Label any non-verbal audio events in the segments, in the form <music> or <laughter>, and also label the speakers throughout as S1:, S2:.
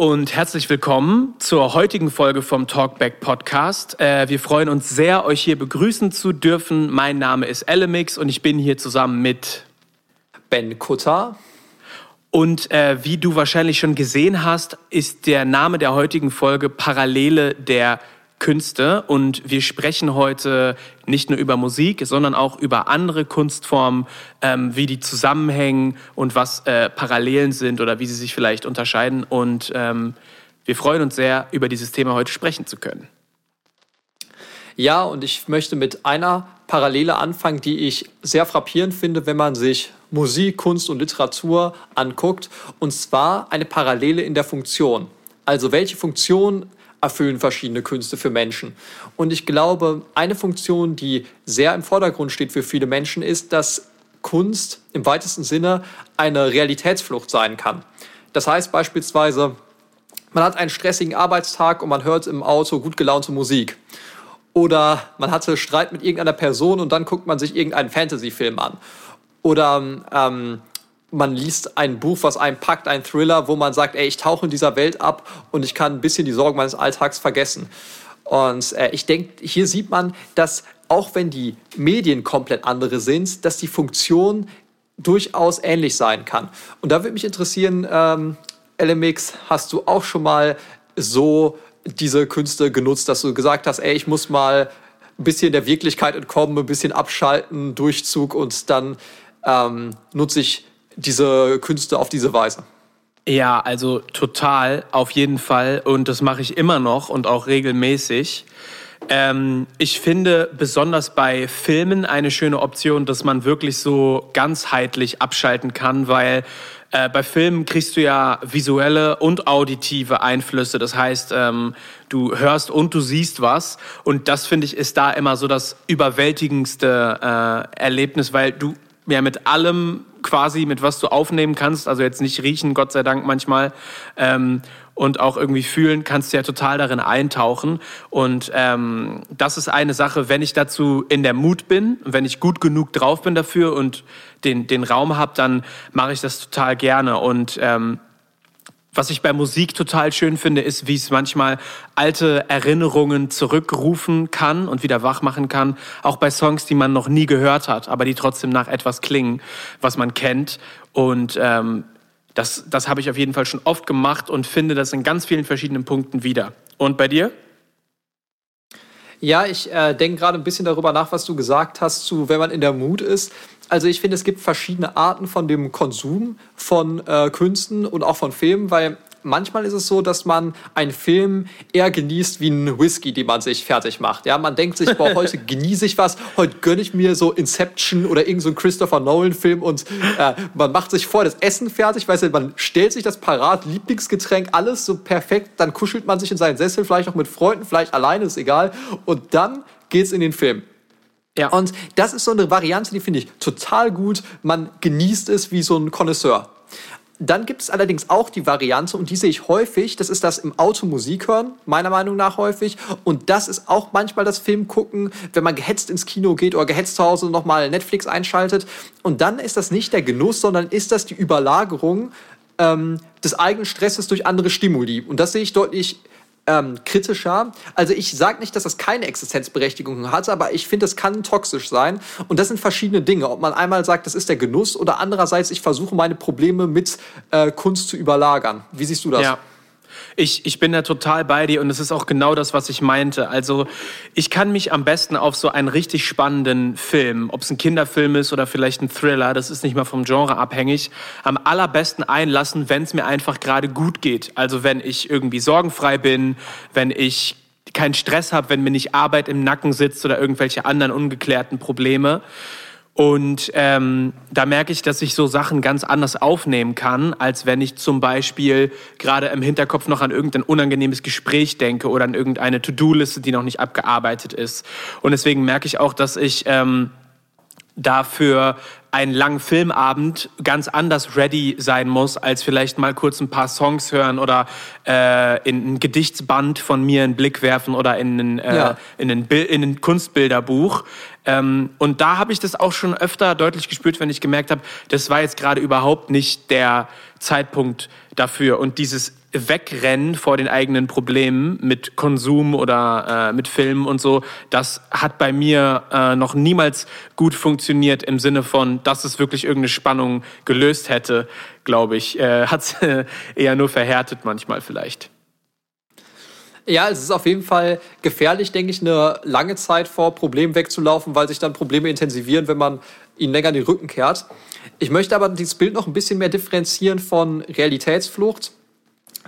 S1: Und herzlich willkommen zur heutigen Folge vom Talkback Podcast. Äh, wir freuen uns sehr, euch hier begrüßen zu dürfen. Mein Name ist Elemix und ich bin hier zusammen mit
S2: Ben Kutter.
S1: Und äh, wie du wahrscheinlich schon gesehen hast, ist der Name der heutigen Folge Parallele der Künste und wir sprechen heute nicht nur über Musik, sondern auch über andere Kunstformen, ähm, wie die zusammenhängen und was äh, Parallelen sind oder wie sie sich vielleicht unterscheiden. Und ähm, wir freuen uns sehr, über dieses Thema heute sprechen zu können.
S2: Ja, und ich möchte mit einer Parallele anfangen, die ich sehr frappierend finde, wenn man sich Musik, Kunst und Literatur anguckt. Und zwar eine Parallele in der Funktion. Also welche Funktion erfüllen verschiedene Künste für Menschen. Und ich glaube, eine Funktion, die sehr im Vordergrund steht für viele Menschen, ist, dass Kunst im weitesten Sinne eine Realitätsflucht sein kann. Das heißt beispielsweise, man hat einen stressigen Arbeitstag und man hört im Auto gut gelaunte Musik. Oder man hatte Streit mit irgendeiner Person und dann guckt man sich irgendeinen Fantasy-Film an. Oder ähm, man liest ein Buch, was einem packt, ein Thriller, wo man sagt, ey, ich tauche in dieser Welt ab und ich kann ein bisschen die Sorgen meines Alltags vergessen. Und äh, ich denke, hier sieht man, dass auch wenn die Medien komplett andere sind, dass die Funktion durchaus ähnlich sein kann. Und da würde mich interessieren, ähm, LMX, hast du auch schon mal so diese Künste genutzt, dass du gesagt hast, ey, ich muss mal ein bisschen der Wirklichkeit entkommen, ein bisschen abschalten, Durchzug und dann ähm, nutze ich diese Künste auf diese Weise.
S1: Ja, also total, auf jeden Fall. Und das mache ich immer noch und auch regelmäßig. Ähm, ich finde besonders bei Filmen eine schöne Option, dass man wirklich so ganzheitlich abschalten kann, weil äh, bei Filmen kriegst du ja visuelle und auditive Einflüsse. Das heißt, ähm, du hörst und du siehst was. Und das finde ich ist da immer so das überwältigendste äh, Erlebnis, weil du ja mit allem quasi, mit was du aufnehmen kannst, also jetzt nicht riechen, Gott sei Dank manchmal, ähm, und auch irgendwie fühlen, kannst du ja total darin eintauchen. Und ähm, das ist eine Sache, wenn ich dazu in der Mut bin, wenn ich gut genug drauf bin dafür und den, den Raum habe, dann mache ich das total gerne. Und ähm, was ich bei Musik total schön finde, ist, wie es manchmal alte Erinnerungen zurückrufen kann und wieder wach machen kann. Auch bei Songs, die man noch nie gehört hat, aber die trotzdem nach etwas klingen, was man kennt. Und ähm, das, das habe ich auf jeden Fall schon oft gemacht und finde das in ganz vielen verschiedenen Punkten wieder. Und bei dir?
S2: Ja, ich äh, denke gerade ein bisschen darüber nach, was du gesagt hast, zu wenn man in der Mut ist. Also ich finde, es gibt verschiedene Arten von dem Konsum von äh, Künsten und auch von Filmen, weil manchmal ist es so, dass man einen Film eher genießt wie einen Whisky, den man sich fertig macht. Ja, man denkt sich, boah, heute <laughs> genieße ich was, heute gönne ich mir so Inception oder irgendein so Christopher Nolan-Film und äh, man macht sich vor das Essen fertig, weißt du, man stellt sich das parat, Lieblingsgetränk, alles so perfekt, dann kuschelt man sich in seinen Sessel, vielleicht auch mit Freunden, vielleicht alleine, ist egal. Und dann geht's in den Film. Ja. Und das ist so eine Variante, die finde ich total gut. Man genießt es wie so ein Connoisseur. Dann gibt es allerdings auch die Variante, und die sehe ich häufig, das ist das im Auto Musik hören, meiner Meinung nach häufig. Und das ist auch manchmal das Film gucken, wenn man gehetzt ins Kino geht oder gehetzt zu Hause nochmal Netflix einschaltet. Und dann ist das nicht der Genuss, sondern ist das die Überlagerung ähm, des eigenen Stresses durch andere Stimuli. Und das sehe ich deutlich ähm, kritischer. Also ich sage nicht, dass das keine Existenzberechtigung hat, aber ich finde, es kann toxisch sein. Und das sind verschiedene Dinge. Ob man einmal sagt, das ist der Genuss oder andererseits, ich versuche meine Probleme mit äh, Kunst zu überlagern. Wie siehst du das?
S1: Ja. Ich, ich bin da total bei dir und es ist auch genau das, was ich meinte. Also ich kann mich am besten auf so einen richtig spannenden Film, ob es ein Kinderfilm ist oder vielleicht ein Thriller, das ist nicht mal vom Genre abhängig, am allerbesten einlassen, wenn es mir einfach gerade gut geht. Also wenn ich irgendwie sorgenfrei bin, wenn ich keinen Stress habe, wenn mir nicht Arbeit im Nacken sitzt oder irgendwelche anderen ungeklärten Probleme. Und ähm, da merke ich, dass ich so Sachen ganz anders aufnehmen kann, als wenn ich zum Beispiel gerade im Hinterkopf noch an irgendein unangenehmes Gespräch denke oder an irgendeine To-Do-Liste, die noch nicht abgearbeitet ist. Und deswegen merke ich auch, dass ich ähm, dafür einen langen Filmabend ganz anders ready sein muss, als vielleicht mal kurz ein paar Songs hören oder äh, in ein Gedichtsband von mir einen Blick werfen oder in ein, äh, ja. in ein, in ein Kunstbilderbuch. Ähm, und da habe ich das auch schon öfter deutlich gespürt, wenn ich gemerkt habe, das war jetzt gerade überhaupt nicht der Zeitpunkt dafür. Und dieses Wegrennen vor den eigenen Problemen mit Konsum oder äh, mit Filmen und so, das hat bei mir äh, noch niemals gut funktioniert im Sinne von, dass es wirklich irgendeine Spannung gelöst hätte, glaube ich. Äh, <laughs> hat es eher nur verhärtet manchmal vielleicht.
S2: Ja, es ist auf jeden Fall gefährlich, denke ich, eine lange Zeit vor Problemen wegzulaufen, weil sich dann Probleme intensivieren, wenn man ihnen länger den Rücken kehrt. Ich möchte aber dieses Bild noch ein bisschen mehr differenzieren von Realitätsflucht.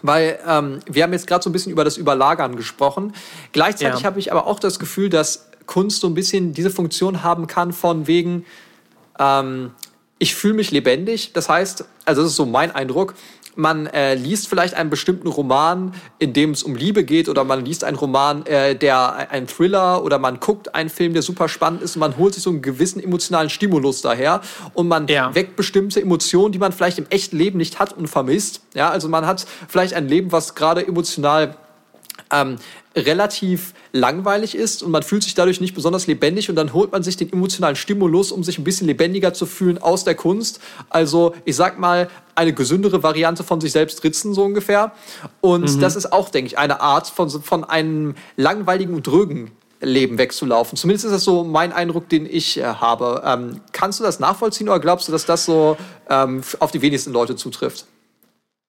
S2: Weil ähm, wir haben jetzt gerade so ein bisschen über das Überlagern gesprochen. Gleichzeitig ja. habe ich aber auch das Gefühl, dass Kunst so ein bisschen diese Funktion haben kann von wegen, ähm, ich fühle mich lebendig. Das heißt, also das ist so mein Eindruck, man äh, liest vielleicht einen bestimmten Roman, in dem es um Liebe geht, oder man liest einen Roman, äh, der ein Thriller, oder man guckt einen Film, der super spannend ist, und man holt sich so einen gewissen emotionalen Stimulus daher und man ja. weckt bestimmte Emotionen, die man vielleicht im echten Leben nicht hat und vermisst. Ja, also man hat vielleicht ein Leben, was gerade emotional ähm, relativ langweilig ist und man fühlt sich dadurch nicht besonders lebendig und dann holt man sich den emotionalen Stimulus, um sich ein bisschen lebendiger zu fühlen aus der Kunst. Also ich sag mal eine gesündere Variante von sich selbst ritzen so ungefähr. Und mhm. das ist auch, denke ich, eine Art von, von einem langweiligen und drögen Leben wegzulaufen. Zumindest ist das so mein Eindruck, den ich äh, habe. Ähm, kannst du das nachvollziehen oder glaubst du, dass das so ähm, auf die wenigsten Leute zutrifft?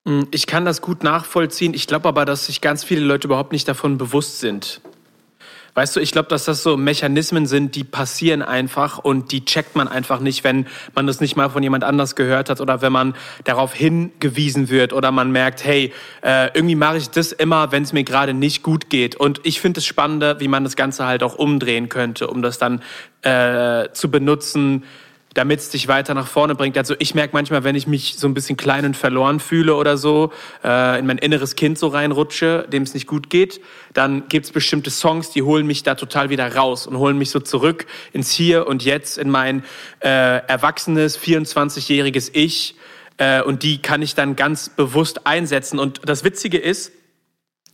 S1: Mm, ich kann das gut nachvollziehen. Ich glaube aber, dass sich ganz viele Leute überhaupt nicht davon bewusst sind. Weißt du, ich glaube, dass das so Mechanismen sind, die passieren einfach und die checkt man einfach nicht, wenn man das nicht mal von jemand anders gehört hat oder wenn man darauf hingewiesen wird oder man merkt, hey, äh, irgendwie mache ich das immer, wenn es mir gerade nicht gut geht. Und ich finde es spannender, wie man das Ganze halt auch umdrehen könnte, um das dann äh, zu benutzen, damit es dich weiter nach vorne bringt. Also ich merke manchmal, wenn ich mich so ein bisschen klein und verloren fühle oder so, äh, in mein inneres Kind so reinrutsche, dem es nicht gut geht, dann gibt es bestimmte Songs, die holen mich da total wieder raus und holen mich so zurück ins Hier und Jetzt, in mein äh, erwachsenes, 24-jähriges Ich. Äh, und die kann ich dann ganz bewusst einsetzen. Und das Witzige ist,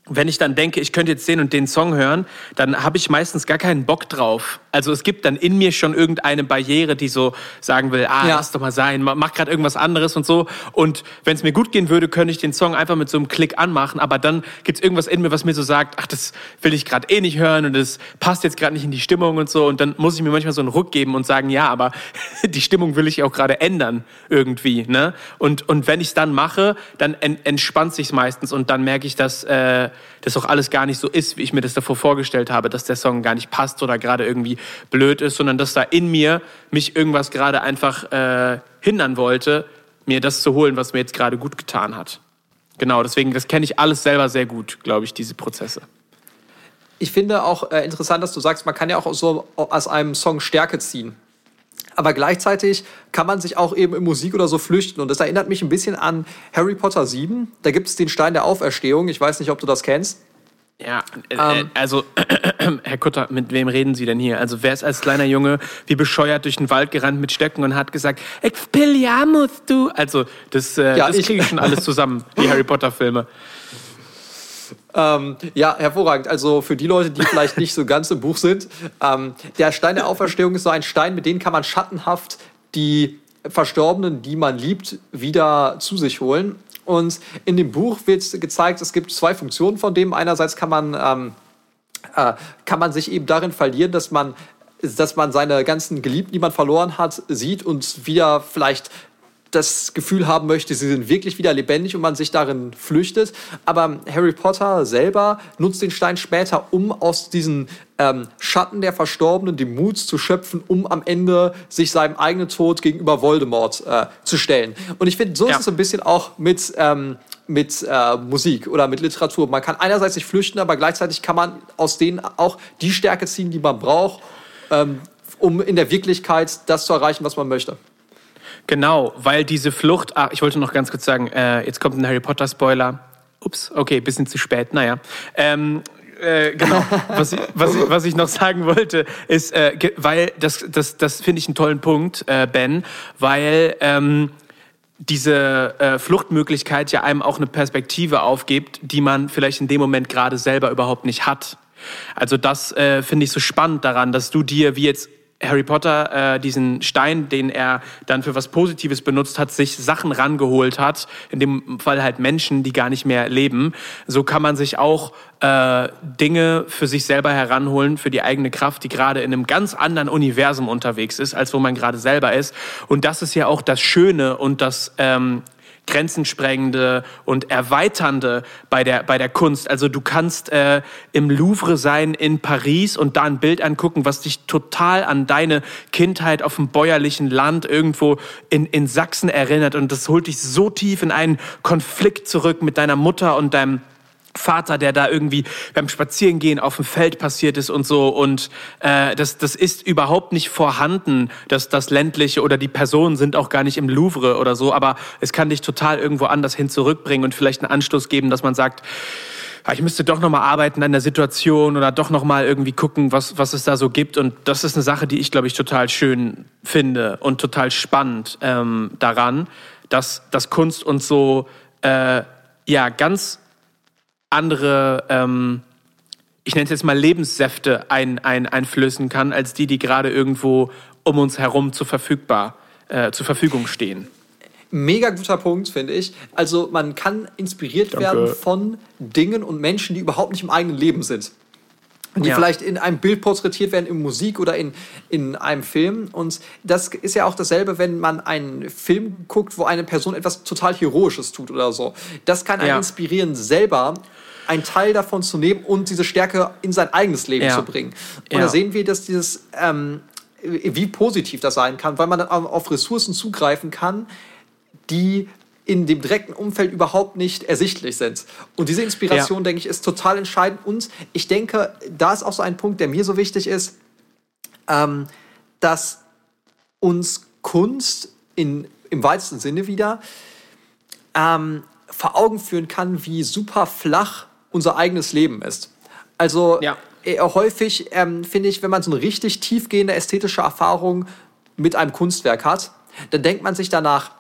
S1: wenn ich dann denke, ich könnte jetzt den und den Song hören, dann habe ich meistens gar keinen Bock drauf. Also es gibt dann in mir schon irgendeine Barriere, die so sagen will, ah, ja. lass doch mal sein, mach gerade irgendwas anderes und so. Und wenn es mir gut gehen würde, könnte ich den Song einfach mit so einem Klick anmachen. Aber dann gibt's irgendwas in mir, was mir so sagt, ach, das will ich gerade eh nicht hören und das passt jetzt gerade nicht in die Stimmung und so. Und dann muss ich mir manchmal so einen Ruck geben und sagen, ja, aber <laughs> die Stimmung will ich auch gerade ändern irgendwie. Ne? Und, und wenn ich es dann mache, dann entspannt sich's meistens und dann merke ich, dass äh, das auch alles gar nicht so ist, wie ich mir das davor vorgestellt habe, dass der Song gar nicht passt oder gerade irgendwie blöd ist, sondern dass da in mir mich irgendwas gerade einfach äh, hindern wollte, mir das zu holen, was mir jetzt gerade gut getan hat. Genau, deswegen, das kenne ich alles selber sehr gut, glaube ich, diese Prozesse.
S2: Ich finde auch äh, interessant, dass du sagst, man kann ja auch so aus einem Song Stärke ziehen aber gleichzeitig kann man sich auch eben in Musik oder so flüchten. Und das erinnert mich ein bisschen an Harry Potter 7. Da gibt es den Stein der Auferstehung. Ich weiß nicht, ob du das kennst.
S1: Ja, äh, äh ähm, also, <clears throat> Herr Kutter, mit wem reden Sie denn hier? Also, wer ist als kleiner Junge wie bescheuert durch den Wald gerannt mit Stöcken und hat gesagt, Expelliarmus, du? Also, das, äh, ja, das kriege ich schon alles zusammen, die <laughs> Harry Potter-Filme.
S2: Ähm, ja, hervorragend. Also für die Leute, die vielleicht nicht so ganz im Buch sind, ähm, der Stein der Auferstehung ist so ein Stein, mit dem kann man schattenhaft die Verstorbenen, die man liebt, wieder zu sich holen. Und in dem Buch wird gezeigt, es gibt zwei Funktionen von dem. Einerseits kann man, ähm, äh, kann man sich eben darin verlieren, dass man dass man seine ganzen Geliebten, die man verloren hat, sieht und wieder vielleicht das Gefühl haben möchte, sie sind wirklich wieder lebendig und man sich darin flüchtet. Aber Harry Potter selber nutzt den Stein später, um aus diesen ähm, Schatten der Verstorbenen den Mut zu schöpfen, um am Ende sich seinem eigenen Tod gegenüber Voldemort äh, zu stellen. Und ich finde, so ja. ist es ein bisschen auch mit, ähm, mit äh, Musik oder mit Literatur. Man kann einerseits sich flüchten, aber gleichzeitig kann man aus denen auch die Stärke ziehen, die man braucht, ähm, um in der Wirklichkeit das zu erreichen, was man möchte.
S1: Genau, weil diese Flucht, ah, ich wollte noch ganz kurz sagen, äh, jetzt kommt ein Harry Potter Spoiler. Ups, okay, bisschen zu spät, naja. Ähm, äh, genau, was ich, was, was ich noch sagen wollte, ist, äh, weil das, das, das finde ich einen tollen Punkt, äh, Ben, weil ähm, diese äh, Fluchtmöglichkeit ja einem auch eine Perspektive aufgibt, die man vielleicht in dem Moment gerade selber überhaupt nicht hat. Also das äh, finde ich so spannend daran, dass du dir, wie jetzt Harry Potter äh, diesen Stein, den er dann für was Positives benutzt hat, sich Sachen rangeholt hat, in dem Fall halt Menschen, die gar nicht mehr leben. So kann man sich auch äh, Dinge für sich selber heranholen, für die eigene Kraft, die gerade in einem ganz anderen Universum unterwegs ist, als wo man gerade selber ist. Und das ist ja auch das Schöne und das ähm, grenzensprengende und erweiternde bei der, bei der Kunst. Also du kannst äh, im Louvre sein in Paris und da ein Bild angucken, was dich total an deine Kindheit auf dem bäuerlichen Land irgendwo in, in Sachsen erinnert und das holt dich so tief in einen Konflikt zurück mit deiner Mutter und deinem Vater, der da irgendwie beim Spazierengehen auf dem Feld passiert ist und so. Und äh, das, das ist überhaupt nicht vorhanden, dass das ländliche oder die Personen sind auch gar nicht im Louvre oder so. Aber es kann dich total irgendwo anders hin zurückbringen und vielleicht einen Anstoß geben, dass man sagt, ah, ich müsste doch nochmal arbeiten an der Situation oder doch nochmal irgendwie gucken, was, was es da so gibt. Und das ist eine Sache, die ich, glaube ich, total schön finde und total spannend ähm, daran, dass, dass Kunst uns so äh, ja ganz andere, ähm, ich nenne es jetzt mal Lebenssäfte ein, ein, einflößen kann, als die, die gerade irgendwo um uns herum zu verfügbar, äh, zur Verfügung stehen.
S2: Mega guter Punkt, finde ich. Also man kann inspiriert Danke. werden von Dingen und Menschen, die überhaupt nicht im eigenen Leben sind. Die ja. vielleicht in einem Bild porträtiert werden, in Musik oder in, in einem Film. Und das ist ja auch dasselbe, wenn man einen Film guckt, wo eine Person etwas total Heroisches tut oder so. Das kann einen ja. inspirieren, selber einen Teil davon zu nehmen und diese Stärke in sein eigenes Leben ja. zu bringen. Und da sehen wir, dass dieses, ähm, wie positiv das sein kann, weil man dann auf Ressourcen zugreifen kann, die in dem direkten Umfeld überhaupt nicht ersichtlich sind. Und diese Inspiration, ja. denke ich, ist total entscheidend. Und ich denke, da ist auch so ein Punkt, der mir so wichtig ist, ähm, dass uns Kunst in, im weitesten Sinne wieder ähm, vor Augen führen kann, wie super flach unser eigenes Leben ist. Also ja. äh, häufig ähm, finde ich, wenn man so eine richtig tiefgehende ästhetische Erfahrung mit einem Kunstwerk hat, dann denkt man sich danach,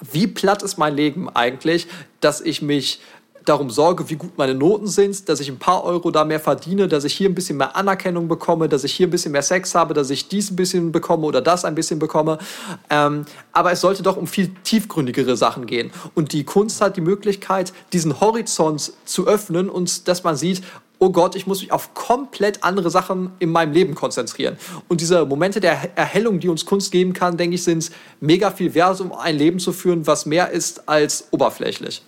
S2: wie platt ist mein Leben eigentlich, dass ich mich darum sorge, wie gut meine Noten sind, dass ich ein paar Euro da mehr verdiene, dass ich hier ein bisschen mehr Anerkennung bekomme, dass ich hier ein bisschen mehr Sex habe, dass ich dies ein bisschen bekomme oder das ein bisschen bekomme. Ähm, aber es sollte doch um viel tiefgründigere Sachen gehen. Und die Kunst hat die Möglichkeit, diesen Horizont zu öffnen und dass man sieht, oh Gott, ich muss mich auf komplett andere Sachen in meinem Leben konzentrieren. Und diese Momente der Erhellung, die uns Kunst geben kann, denke ich, sind mega viel wert, um ein Leben zu führen, was mehr ist als oberflächlich.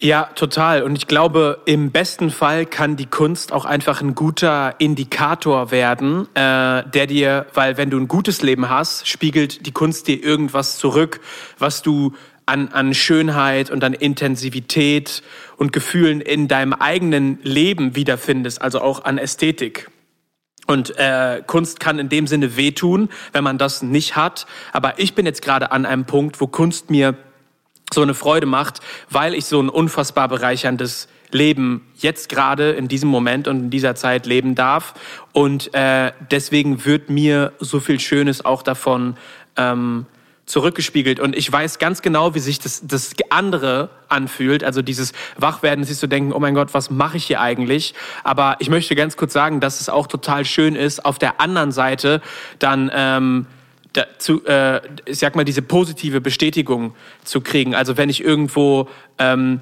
S1: Ja, total. Und ich glaube, im besten Fall kann die Kunst auch einfach ein guter Indikator werden, äh, der dir, weil wenn du ein gutes Leben hast, spiegelt die Kunst dir irgendwas zurück, was du an, an Schönheit und an Intensivität und Gefühlen in deinem eigenen Leben wiederfindest, also auch an Ästhetik. Und äh, Kunst kann in dem Sinne wehtun, wenn man das nicht hat. Aber ich bin jetzt gerade an einem Punkt, wo Kunst mir so eine Freude macht, weil ich so ein unfassbar bereicherndes Leben jetzt gerade in diesem Moment und in dieser Zeit leben darf. Und äh, deswegen wird mir so viel Schönes auch davon ähm, zurückgespiegelt. Und ich weiß ganz genau, wie sich das, das andere anfühlt. Also dieses Wachwerden, sich zu denken, oh mein Gott, was mache ich hier eigentlich? Aber ich möchte ganz kurz sagen, dass es auch total schön ist, auf der anderen Seite dann... Ähm, dazu, äh, ich sag mal, diese positive Bestätigung zu kriegen. Also wenn ich irgendwo ähm,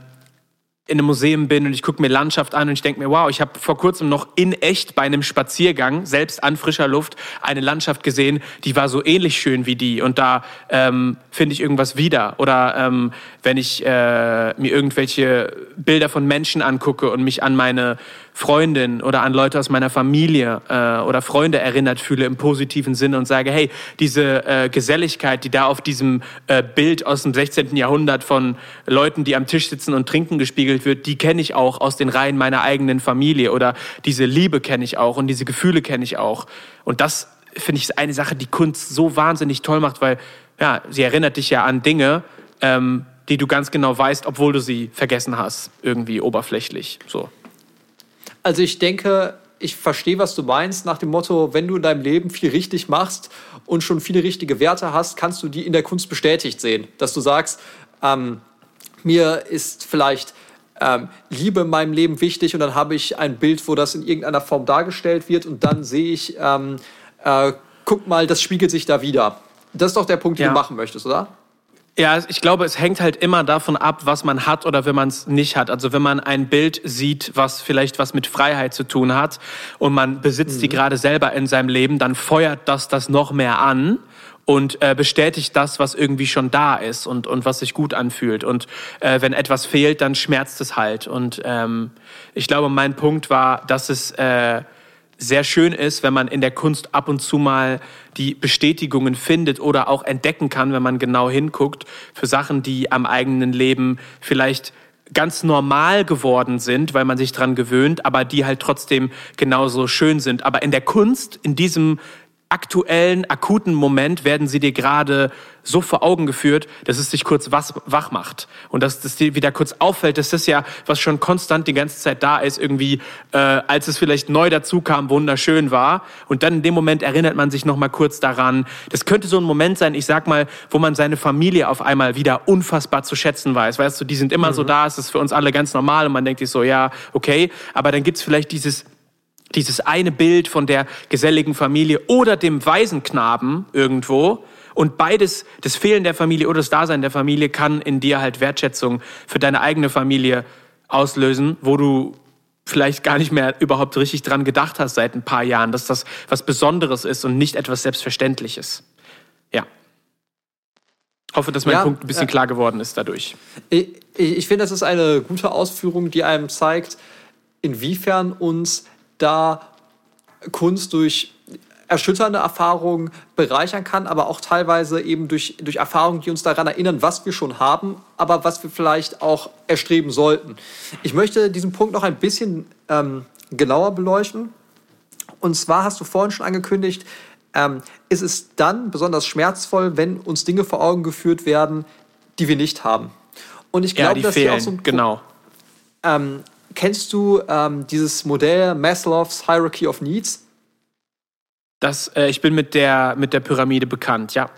S1: in einem Museum bin und ich gucke mir Landschaft an und ich denke mir, wow, ich habe vor kurzem noch in echt bei einem Spaziergang, selbst an frischer Luft, eine Landschaft gesehen, die war so ähnlich schön wie die und da ähm, finde ich irgendwas wieder. Oder ähm, wenn ich äh, mir irgendwelche Bilder von Menschen angucke und mich an meine Freundin oder an Leute aus meiner Familie äh, oder Freunde erinnert fühle im positiven Sinne und sage, hey, diese äh, Geselligkeit, die da auf diesem äh, Bild aus dem 16. Jahrhundert von Leuten, die am Tisch sitzen und trinken gespiegelt wird, die kenne ich auch aus den Reihen meiner eigenen Familie oder diese Liebe kenne ich auch und diese Gefühle kenne ich auch. Und das finde ich eine Sache, die Kunst so wahnsinnig toll macht, weil ja, sie erinnert dich ja an Dinge, ähm, die du ganz genau weißt, obwohl du sie vergessen hast, irgendwie oberflächlich. So.
S2: Also ich denke, ich verstehe, was du meinst, nach dem Motto, wenn du in deinem Leben viel richtig machst und schon viele richtige Werte hast, kannst du die in der Kunst bestätigt sehen. Dass du sagst, ähm, mir ist vielleicht ähm, Liebe in meinem Leben wichtig und dann habe ich ein Bild, wo das in irgendeiner Form dargestellt wird und dann sehe ich, ähm, äh, guck mal, das spiegelt sich da wieder. Das ist doch der Punkt, den ja. du machen möchtest, oder?
S1: Ja, ich glaube, es hängt halt immer davon ab, was man hat oder wenn man es nicht hat. Also wenn man ein Bild sieht, was vielleicht was mit Freiheit zu tun hat und man besitzt mhm. die gerade selber in seinem Leben, dann feuert das das noch mehr an und äh, bestätigt das, was irgendwie schon da ist und, und was sich gut anfühlt. Und äh, wenn etwas fehlt, dann schmerzt es halt. Und ähm, ich glaube, mein Punkt war, dass es äh, sehr schön ist, wenn man in der Kunst ab und zu mal die Bestätigungen findet oder auch entdecken kann, wenn man genau hinguckt, für Sachen, die am eigenen Leben vielleicht ganz normal geworden sind, weil man sich dran gewöhnt, aber die halt trotzdem genauso schön sind. Aber in der Kunst, in diesem aktuellen, akuten Moment werden sie dir gerade so vor Augen geführt, dass es dich kurz wach macht. Und dass es dir wieder kurz auffällt, dass das ja, was schon konstant die ganze Zeit da ist, irgendwie, äh, als es vielleicht neu dazu kam, wunderschön war. Und dann in dem Moment erinnert man sich nochmal kurz daran. Das könnte so ein Moment sein, ich sag mal, wo man seine Familie auf einmal wieder unfassbar zu schätzen weiß. Weißt du, die sind immer mhm. so da, es ist für uns alle ganz normal und man denkt sich so, ja, okay. Aber dann gibt's vielleicht dieses dieses eine Bild von der geselligen Familie oder dem Waisenknaben irgendwo. Und beides, das Fehlen der Familie oder das Dasein der Familie kann in dir halt Wertschätzung für deine eigene Familie auslösen, wo du vielleicht gar nicht mehr überhaupt richtig dran gedacht hast seit ein paar Jahren, dass das was Besonderes ist und nicht etwas Selbstverständliches. Ja. Hoffe, dass mein ja, Punkt ein bisschen äh, klar geworden ist dadurch.
S2: Ich, ich finde, das ist eine gute Ausführung, die einem zeigt, inwiefern uns da Kunst durch erschütternde Erfahrungen bereichern kann, aber auch teilweise eben durch, durch Erfahrungen, die uns daran erinnern, was wir schon haben, aber was wir vielleicht auch erstreben sollten. Ich möchte diesen Punkt noch ein bisschen ähm, genauer beleuchten. Und zwar hast du vorhin schon angekündigt, ähm, ist es dann besonders schmerzvoll, wenn uns Dinge vor Augen geführt werden, die wir nicht haben. Und ich glaube, ja, dass
S1: fehlen. hier auch so ein genau.
S2: Ähm, Kennst du ähm, dieses Modell Maslow's Hierarchy of Needs?
S1: Das, äh, ich bin mit der, mit der Pyramide bekannt, ja.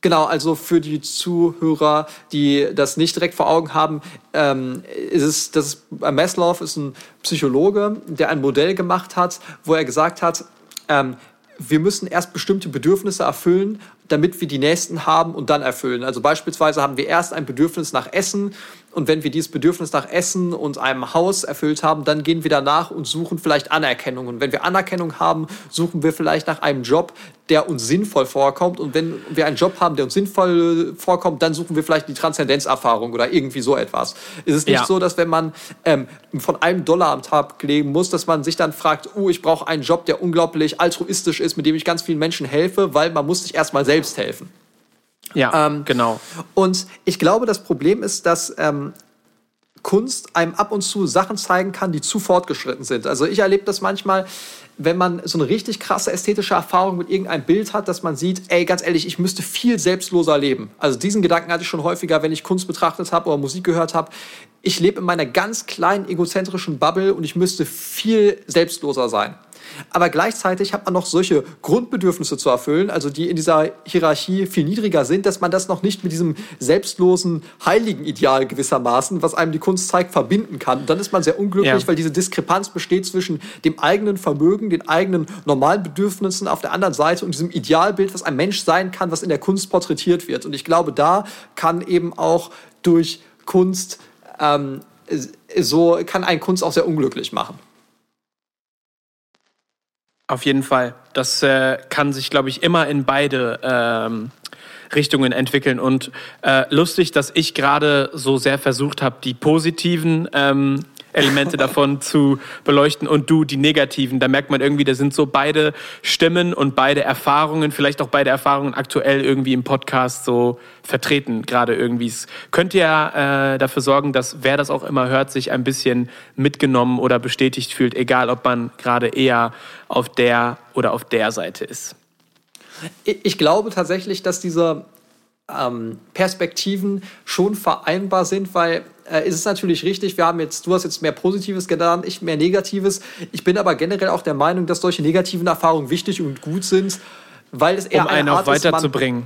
S2: Genau, also für die Zuhörer, die das nicht direkt vor Augen haben, ähm, ist es, das äh, Maslow ist ein Psychologe, der ein Modell gemacht hat, wo er gesagt hat, ähm, wir müssen erst bestimmte Bedürfnisse erfüllen, damit wir die nächsten haben und dann erfüllen. Also beispielsweise haben wir erst ein Bedürfnis nach Essen und wenn wir dieses Bedürfnis nach Essen und einem Haus erfüllt haben, dann gehen wir danach und suchen vielleicht Anerkennung. Und wenn wir Anerkennung haben, suchen wir vielleicht nach einem Job, der uns sinnvoll vorkommt. Und wenn wir einen Job haben, der uns sinnvoll vorkommt, dann suchen wir vielleicht die Transzendenzerfahrung oder irgendwie so etwas. Ist es nicht ja. so, dass wenn man ähm, von einem Dollar am Tag leben muss, dass man sich dann fragt, oh, ich brauche einen Job, der unglaublich altruistisch ist, mit dem ich ganz vielen Menschen helfe, weil man muss sich erstmal selbst helfen.
S1: Ja, ähm, genau.
S2: Und ich glaube, das Problem ist, dass ähm, Kunst einem ab und zu Sachen zeigen kann, die zu fortgeschritten sind. Also ich erlebe das manchmal, wenn man so eine richtig krasse ästhetische Erfahrung mit irgendeinem Bild hat, dass man sieht, ey, ganz ehrlich, ich müsste viel selbstloser leben. Also diesen Gedanken hatte ich schon häufiger, wenn ich Kunst betrachtet habe oder Musik gehört habe. Ich lebe in meiner ganz kleinen egozentrischen Bubble und ich müsste viel selbstloser sein. Aber gleichzeitig hat man noch solche Grundbedürfnisse zu erfüllen, also die in dieser Hierarchie viel niedriger sind, dass man das noch nicht mit diesem selbstlosen, heiligen Ideal gewissermaßen, was einem die Kunst zeigt, verbinden kann. Und dann ist man sehr unglücklich, ja. weil diese Diskrepanz besteht zwischen dem eigenen Vermögen, den eigenen normalen Bedürfnissen auf der anderen Seite und diesem Idealbild, was ein Mensch sein kann, was in der Kunst porträtiert wird. Und ich glaube, da kann eben auch durch Kunst ähm, so kann ein Kunst auch sehr unglücklich machen.
S1: Auf jeden Fall. Das äh, kann sich, glaube ich, immer in beide ähm, Richtungen entwickeln. Und äh, lustig, dass ich gerade so sehr versucht habe, die positiven ähm, Elemente davon zu beleuchten und du die negativen. Da merkt man irgendwie, da sind so beide Stimmen und beide Erfahrungen, vielleicht auch beide Erfahrungen aktuell irgendwie im Podcast so vertreten, gerade irgendwie. Es könnte ja äh, dafür sorgen, dass wer das auch immer hört, sich ein bisschen mitgenommen oder bestätigt fühlt, egal ob man gerade eher auf der oder auf der Seite ist.
S2: Ich glaube tatsächlich, dass diese ähm, Perspektiven schon vereinbar sind, weil äh, ist es natürlich richtig, wir haben jetzt, du hast jetzt mehr Positives genannt, ich mehr Negatives. Ich bin aber generell auch der Meinung, dass solche negativen Erfahrungen wichtig und gut sind, weil es eher
S1: um einen auch weiterzubringen.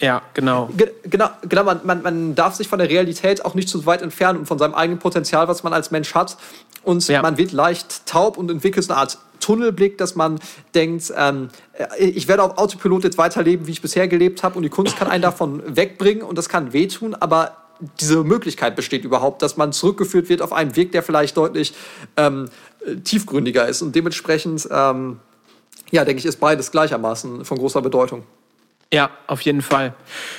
S1: Ja, genau.
S2: Ge genau, genau man, man, man darf sich von der Realität auch nicht zu weit entfernen und von seinem eigenen Potenzial, was man als Mensch hat. Und ja. man wird leicht taub und entwickelt so eine Art Tunnelblick, dass man denkt, ähm, äh, ich werde auf Autopilot jetzt weiterleben, wie ich bisher gelebt habe und die Kunst kann einen davon wegbringen und das kann wehtun, aber diese Möglichkeit besteht überhaupt, dass man zurückgeführt wird auf einen Weg, der vielleicht deutlich ähm, tiefgründiger ist und dementsprechend, ähm, ja, denke ich, ist beides gleichermaßen von großer Bedeutung.
S1: Ja, auf jeden Fall.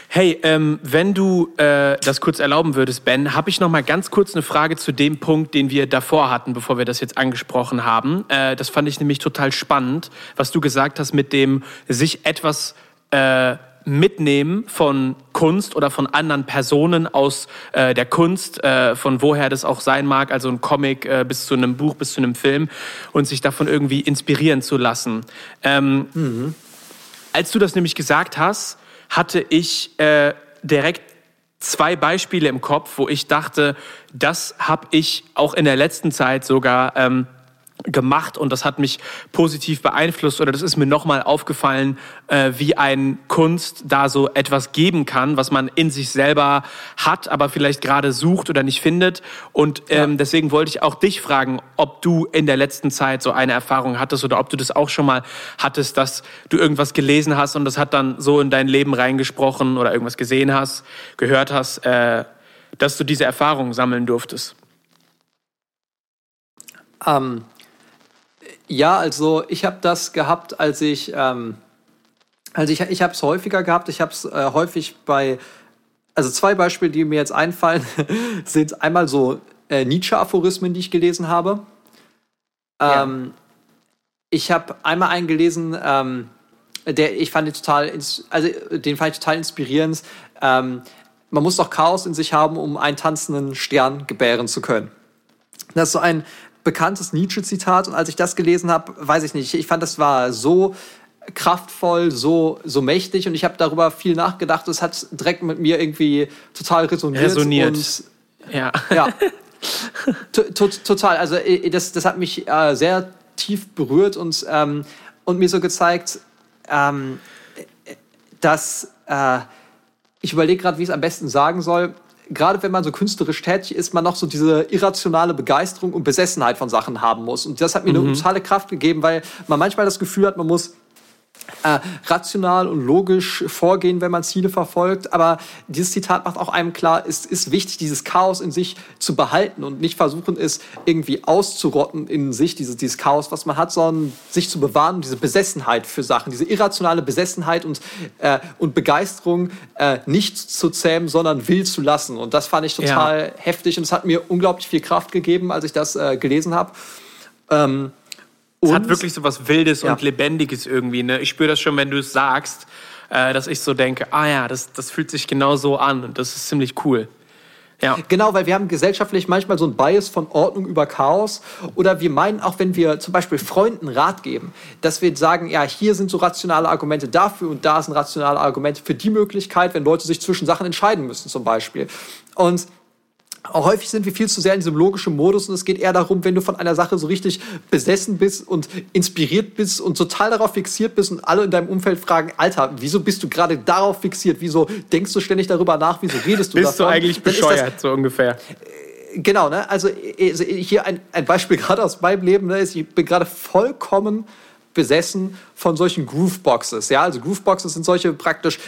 S1: Hey, ähm, wenn du äh, das kurz erlauben würdest, Ben, habe ich noch mal ganz kurz eine Frage zu dem Punkt, den wir davor hatten, bevor wir das jetzt angesprochen haben. Äh, das fand ich nämlich total spannend, was du gesagt hast mit dem sich etwas äh, mitnehmen von Kunst oder von anderen Personen aus äh, der Kunst, äh, von woher das auch sein mag, also ein Comic äh, bis zu einem Buch, bis zu einem Film und sich davon irgendwie inspirieren zu lassen. Ähm, mhm. Als du das nämlich gesagt hast, hatte ich äh, direkt zwei Beispiele im Kopf, wo ich dachte, das habe ich auch in der letzten Zeit sogar ähm, gemacht und das hat mich positiv beeinflusst oder das ist mir nochmal aufgefallen, äh, wie ein Kunst da so etwas geben kann, was man in sich selber hat, aber vielleicht gerade sucht oder nicht findet. Und ähm, ja. deswegen wollte ich auch dich fragen, ob du in der letzten Zeit so eine Erfahrung hattest oder ob du das auch schon mal hattest, dass du irgendwas gelesen hast und das hat dann so in dein Leben reingesprochen oder irgendwas gesehen hast, gehört hast, äh, dass du diese Erfahrung sammeln durftest.
S2: Ähm, ja, also ich habe das gehabt, als ich, ähm, also ich, ich habe es häufiger gehabt. Ich habe es äh, häufig bei, also zwei Beispiele, die mir jetzt einfallen, <laughs> sind einmal so äh, Nietzsche-Aphorismen, die ich gelesen habe. Ähm, ja. Ich habe einmal einen gelesen, ähm, der ich fand den total, also den fand ich total inspirierend. Ähm, man muss doch Chaos in sich haben, um einen tanzenden Stern gebären zu können. Das ist so ein bekanntes Nietzsche-Zitat und als ich das gelesen habe, weiß ich nicht, ich fand, das war so kraftvoll, so, so mächtig und ich habe darüber viel nachgedacht. Es hat direkt mit mir irgendwie total resoniert.
S1: Resoniert. Und,
S2: ja. ja. total. Also das, das hat mich äh, sehr tief berührt und, ähm, und mir so gezeigt, ähm, dass äh, ich überlege gerade, wie ich es am besten sagen soll gerade wenn man so künstlerisch tätig ist, man noch so diese irrationale Begeisterung und Besessenheit von Sachen haben muss. Und das hat mir mhm. eine totale Kraft gegeben, weil man manchmal das Gefühl hat, man muss äh, rational und logisch vorgehen, wenn man Ziele verfolgt. Aber dieses Zitat macht auch einem klar, es ist wichtig, dieses Chaos in sich zu behalten und nicht versuchen, es irgendwie auszurotten in sich, dieses, dieses Chaos, was man hat, sondern sich zu bewahren, diese Besessenheit für Sachen, diese irrationale Besessenheit und, äh, und Begeisterung äh, nicht zu zähmen, sondern will zu lassen. Und das fand ich total ja. heftig und es hat mir unglaublich viel Kraft gegeben, als ich das äh, gelesen habe. Ähm,
S1: es hat wirklich so was Wildes ja. und Lebendiges irgendwie. Ne? Ich spüre das schon, wenn du es sagst, äh, dass ich so denke, ah ja, das, das fühlt sich genau so an und das ist ziemlich cool.
S2: Ja. Genau, weil wir haben gesellschaftlich manchmal so ein Bias von Ordnung über Chaos. Oder wir meinen auch, wenn wir zum Beispiel Freunden Rat geben, dass wir sagen, ja, hier sind so rationale Argumente dafür und da sind rationale Argumente für die Möglichkeit, wenn Leute sich zwischen Sachen entscheiden müssen zum Beispiel. Und häufig sind wir viel zu sehr in diesem logischen Modus und es geht eher darum, wenn du von einer Sache so richtig besessen bist und inspiriert bist und total darauf fixiert bist und alle in deinem Umfeld fragen, Alter, wieso bist du gerade darauf fixiert? Wieso denkst du ständig darüber nach? Wieso redest du
S1: bist davon? Bist du eigentlich bescheuert, das, so ungefähr?
S2: Äh, genau, ne? Also, also hier ein, ein Beispiel <laughs> gerade aus meinem Leben, ne? Ich bin gerade vollkommen besessen von solchen Grooveboxes. Ja, also Grooveboxes sind solche praktisch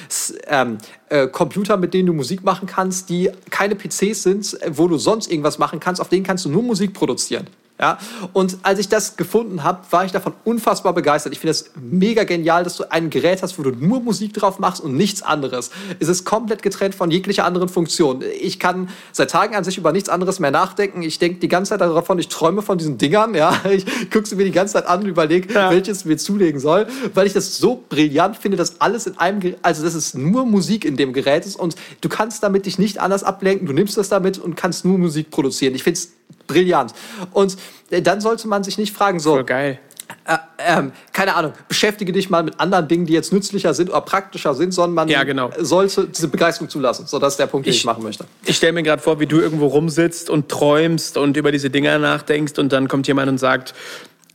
S2: ähm, äh, Computer, mit denen du Musik machen kannst, die keine PCs sind, wo du sonst irgendwas machen kannst. Auf denen kannst du nur Musik produzieren. Ja? Und als ich das gefunden habe, war ich davon unfassbar begeistert. Ich finde es mega genial, dass du ein Gerät hast, wo du nur Musik drauf machst und nichts anderes. Es ist komplett getrennt von jeglicher anderen Funktion. Ich kann seit Tagen an sich über nichts anderes mehr nachdenken. Ich denke die ganze Zeit davon, ich träume von diesen Dingern. Ja? <laughs> Ich gucke sie mir die ganze Zeit an und überlege, ja. welches mir zulegen soll, weil ich das so brillant finde, dass alles in einem, Gerät, also dass es nur Musik in dem Gerät ist und du kannst damit dich nicht anders ablenken. Du nimmst das damit und kannst nur Musik produzieren. Ich finde es brillant. Und äh, dann sollte man sich nicht fragen, so.
S1: Voll geil.
S2: Äh, ähm, keine Ahnung, beschäftige dich mal mit anderen Dingen, die jetzt nützlicher sind oder praktischer sind, sondern man
S1: ja, genau.
S2: sollte diese Begeisterung zulassen. So, das ist der Punkt, den ich, ich machen möchte.
S1: Ich stelle mir gerade vor, wie du irgendwo rumsitzt und träumst und über diese Dinger nachdenkst und dann kommt jemand und sagt,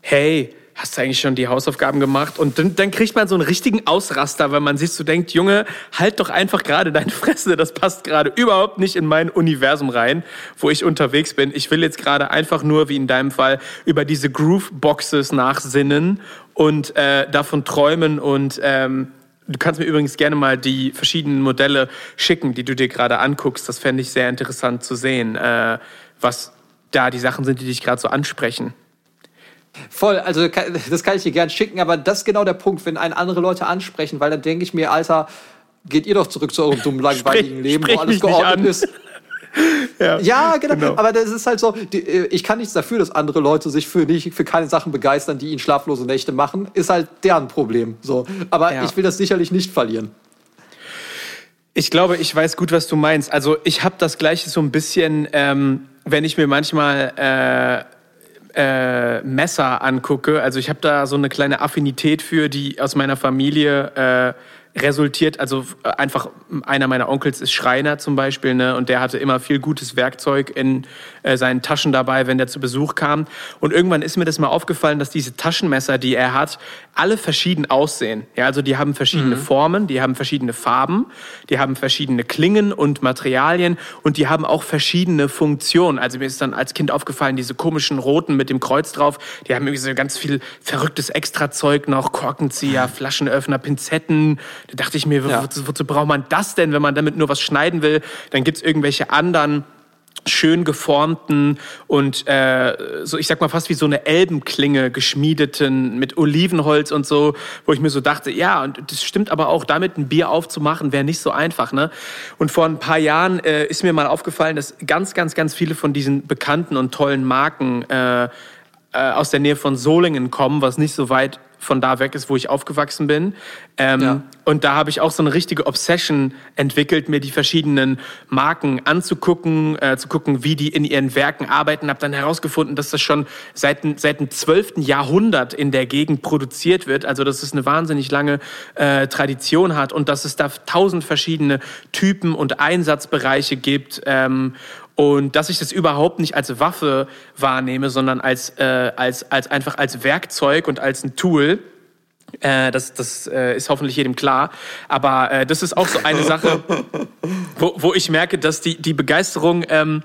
S1: hey, hast du eigentlich schon die Hausaufgaben gemacht? Und dann, dann kriegt man so einen richtigen Ausraster, weil man sich so denkt, Junge, halt doch einfach gerade deine Fresse, das passt gerade überhaupt nicht in mein Universum rein, wo ich unterwegs bin. Ich will jetzt gerade einfach nur, wie in deinem Fall, über diese Groove-Boxes nachsinnen und äh, davon träumen und ähm, Du kannst mir übrigens gerne mal die verschiedenen Modelle schicken, die du dir gerade anguckst. Das fände ich sehr interessant zu sehen, äh, was da die Sachen sind, die dich gerade so ansprechen.
S2: Voll, also das kann ich dir gern schicken, aber das ist genau der Punkt, wenn einen andere Leute ansprechen, weil dann denke ich mir, Alter, geht ihr doch zurück zu eurem dummen, <laughs> langweiligen Leben,
S1: sprich
S2: wo alles geordnet ist. <laughs>
S1: ja,
S2: ja genau. genau. Aber das ist halt so, die, äh, ich kann nichts dafür, dass andere Leute sich für, nicht, für keine Sachen begeistern, die ihnen schlaflose Nächte machen. Ist halt deren Problem. So. Aber ja. ich will das sicherlich nicht verlieren.
S1: Ich glaube, ich weiß gut, was du meinst. Also ich habe das gleiche so ein bisschen, ähm, wenn ich mir manchmal äh, äh, Messer angucke. Also ich habe da so eine kleine Affinität für, die aus meiner Familie äh, resultiert, also äh, einfach einer meiner Onkels ist Schreiner zum Beispiel, ne, und der hatte immer viel gutes Werkzeug in äh, seinen Taschen dabei, wenn der zu Besuch kam. Und irgendwann ist mir das mal aufgefallen, dass diese Taschenmesser, die er hat, alle verschieden aussehen. Ja, also die haben verschiedene mhm. Formen, die haben verschiedene Farben, die haben verschiedene Klingen und Materialien und die haben auch verschiedene Funktionen. Also mir ist dann als Kind aufgefallen, diese komischen roten mit dem Kreuz drauf, die haben irgendwie so ganz viel verrücktes Extrazeug noch, Korkenzieher, Flaschenöffner, Pinzetten, da dachte ich mir, ja. wozu, wozu braucht man das denn, wenn man damit nur was schneiden will? Dann gibt's irgendwelche anderen schön geformten und äh, so ich sag mal fast wie so eine Elbenklinge geschmiedeten mit Olivenholz und so, wo ich mir so dachte, ja, und das stimmt aber auch, damit ein Bier aufzumachen, wäre nicht so einfach, ne? Und vor ein paar Jahren äh, ist mir mal aufgefallen, dass ganz, ganz, ganz viele von diesen bekannten und tollen Marken äh, äh aus der Nähe von Solingen kommen, was nicht so weit von da weg ist, wo ich aufgewachsen bin. Ähm, ja. Und da habe ich auch so eine richtige Obsession entwickelt, mir die verschiedenen Marken anzugucken, äh, zu gucken, wie die in ihren Werken arbeiten. Habe dann herausgefunden, dass das schon seit, seit dem 12. Jahrhundert in der Gegend produziert wird. Also dass es eine wahnsinnig lange äh, Tradition hat und dass es da tausend verschiedene Typen und Einsatzbereiche gibt. Ähm, und dass ich das überhaupt nicht als Waffe wahrnehme, sondern als, äh, als, als einfach als Werkzeug und als ein Tool. Äh, das das äh, ist hoffentlich jedem klar. Aber äh, das ist auch so eine Sache, wo, wo ich merke, dass die, die Begeisterung ähm,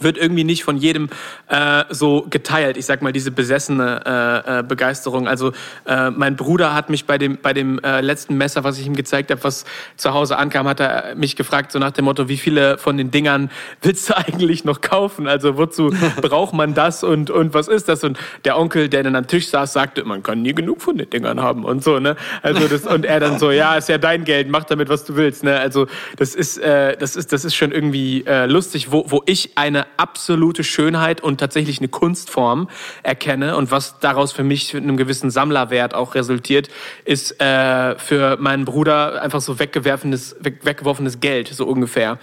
S1: wird irgendwie nicht von jedem äh, so geteilt. Ich sag mal diese besessene äh, äh, Begeisterung. Also äh, mein Bruder hat mich bei dem bei dem äh, letzten Messer, was ich ihm gezeigt habe, was zu Hause ankam, hat er mich gefragt so nach dem Motto, wie viele von den Dingern willst du <laughs> eigentlich noch kaufen? Also wozu <laughs> braucht man das und und was ist das? Und der Onkel, der dann am Tisch saß, sagte, man kann nie genug von den Dingern haben und so ne. Also das und er dann so, ja, ist ja dein Geld, mach damit was du willst ne. Also das ist äh, das ist das ist schon irgendwie äh, lustig, wo wo ich eine absolute Schönheit und tatsächlich eine Kunstform erkenne und was daraus für mich mit einem gewissen Sammlerwert auch resultiert, ist äh, für meinen Bruder einfach so weggeworfenes, weg, weggeworfenes Geld, so ungefähr.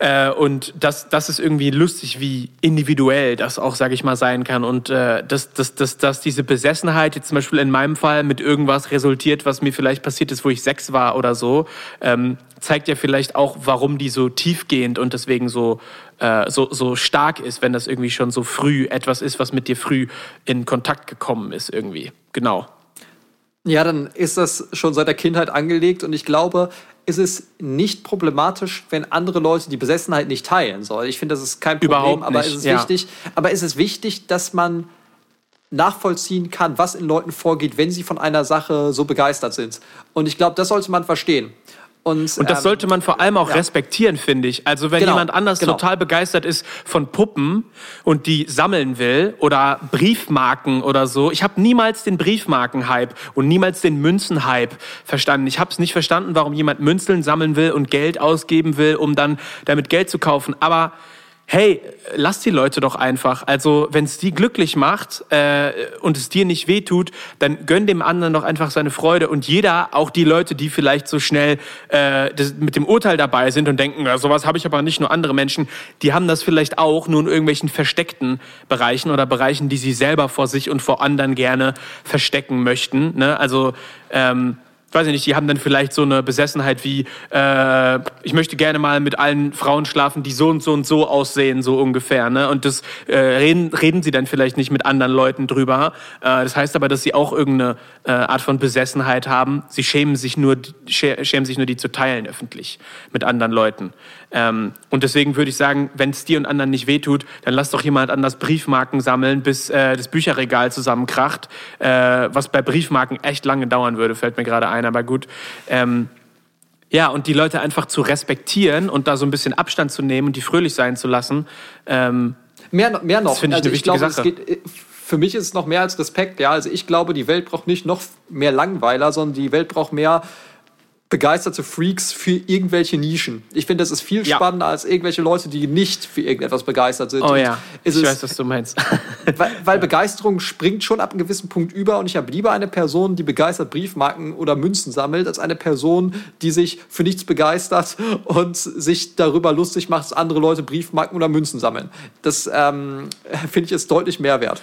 S1: Äh, und das, das ist irgendwie lustig, wie individuell das auch, sage ich mal, sein kann. Und äh, dass, dass, dass, dass diese Besessenheit jetzt zum Beispiel in meinem Fall mit irgendwas resultiert, was mir vielleicht passiert ist, wo ich sechs war oder so, ähm, zeigt ja vielleicht auch, warum die so tiefgehend und deswegen so, äh, so, so stark ist, wenn das irgendwie schon so früh etwas ist, was mit dir früh in Kontakt gekommen ist irgendwie. Genau.
S2: Ja, dann ist das schon seit der Kindheit angelegt und ich glaube, es ist nicht problematisch, wenn andere Leute die Besessenheit nicht teilen sollen. Ich finde, das ist kein Problem,
S1: Überhaupt
S2: aber es ist ja. wichtig, aber es ist wichtig, dass man nachvollziehen kann, was in Leuten vorgeht, wenn sie von einer Sache so begeistert sind. Und ich glaube, das sollte man verstehen.
S1: Und, und das ähm, sollte man vor allem auch ja. respektieren, finde ich. Also wenn genau, jemand anders genau. total begeistert ist von Puppen und die sammeln will oder Briefmarken oder so. Ich habe niemals den Briefmarken-Hype und niemals den Münzen-Hype verstanden. Ich habe es nicht verstanden, warum jemand Münzeln sammeln will und Geld ausgeben will, um dann damit Geld zu kaufen. Aber hey, lass die Leute doch einfach. Also, wenn es die glücklich macht äh, und es dir nicht wehtut, dann gönn dem anderen doch einfach seine Freude. Und jeder, auch die Leute, die vielleicht so schnell äh, das, mit dem Urteil dabei sind und denken, ja, sowas habe ich aber nicht nur andere Menschen, die haben das vielleicht auch nur in irgendwelchen versteckten Bereichen oder Bereichen, die sie selber vor sich und vor anderen gerne verstecken möchten. Ne? Also ähm, weiß ich nicht, die haben dann vielleicht so eine Besessenheit wie, äh, ich möchte gerne mal mit allen Frauen schlafen, die so und so und so aussehen, so ungefähr. Ne? Und das äh, reden, reden sie dann vielleicht nicht mit anderen Leuten drüber. Äh, das heißt aber, dass sie auch irgendeine äh, Art von Besessenheit haben. Sie schämen sich nur, schämen sich nur, die zu teilen öffentlich mit anderen Leuten. Ähm, und deswegen würde ich sagen, wenn es dir und anderen nicht wehtut, dann lass doch jemand anders Briefmarken sammeln, bis äh, das Bücherregal zusammenkracht, äh, was bei Briefmarken echt lange dauern würde, fällt mir gerade ein, aber gut. Ähm, ja, und die Leute einfach zu respektieren und da so ein bisschen Abstand zu nehmen und die fröhlich sein zu lassen. Ähm,
S2: mehr, mehr noch. Das finde ich also eine wichtige ich glaube, Sache. Es geht, äh, für mich ist es noch mehr als Respekt. Ja, also ich glaube, die Welt braucht nicht noch mehr Langweiler, sondern die Welt braucht mehr begeisterte Freaks für irgendwelche Nischen. Ich finde, das ist viel spannender ja. als irgendwelche Leute, die nicht für irgendetwas begeistert sind.
S1: Oh ja, ich es, weiß, was du meinst. <laughs>
S2: weil, weil ja. Begeisterung springt schon ab einem gewissen Punkt über und ich habe lieber eine Person, die begeistert Briefmarken oder Münzen sammelt, als eine Person, die sich für nichts begeistert <laughs> und sich darüber lustig macht, dass andere Leute Briefmarken oder Münzen sammeln. Das ähm, <laughs> finde ich ist deutlich mehr wert.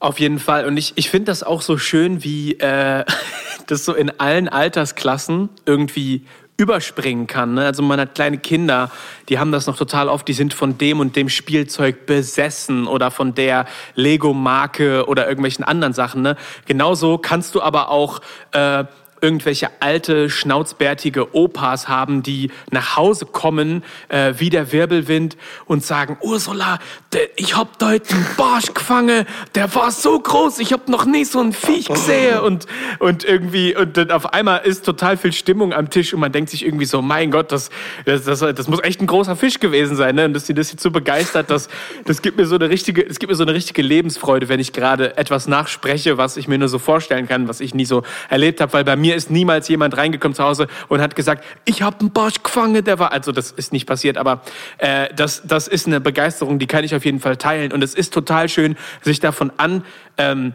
S1: Auf jeden Fall. Und ich, ich finde das auch so schön, wie äh, <laughs> das so in allen Altersklassen irgendwie überspringen kann. Ne? Also man hat kleine Kinder, die haben das noch total oft, die sind von dem und dem Spielzeug besessen oder von der Lego-Marke oder irgendwelchen anderen Sachen. Ne? Genauso kannst du aber auch äh, irgendwelche alte, schnauzbärtige Opas haben, die nach Hause kommen, äh, wie der Wirbelwind und sagen, Ursula, der, ich hab da heute einen Barsch gefangen, der war so groß, ich hab noch nie so ein Viech gesehen <laughs> und, und irgendwie, und dann auf einmal ist total viel Stimmung am Tisch und man denkt sich irgendwie so, mein Gott, das, das, das, das muss echt ein großer Fisch gewesen sein, ne? Und dass sie das jetzt so begeistert, das, das gibt mir so eine richtige, es gibt mir so eine richtige Lebensfreude, wenn ich gerade etwas nachspreche, was ich mir nur so vorstellen kann, was ich nie so erlebt habe, weil bei mir mir ist niemals jemand reingekommen zu Hause und hat gesagt, ich habe einen Barsch gefangen, der war, also das ist nicht passiert, aber äh, das, das ist eine Begeisterung, die kann ich auf jeden Fall teilen. Und es ist total schön, sich davon an ähm,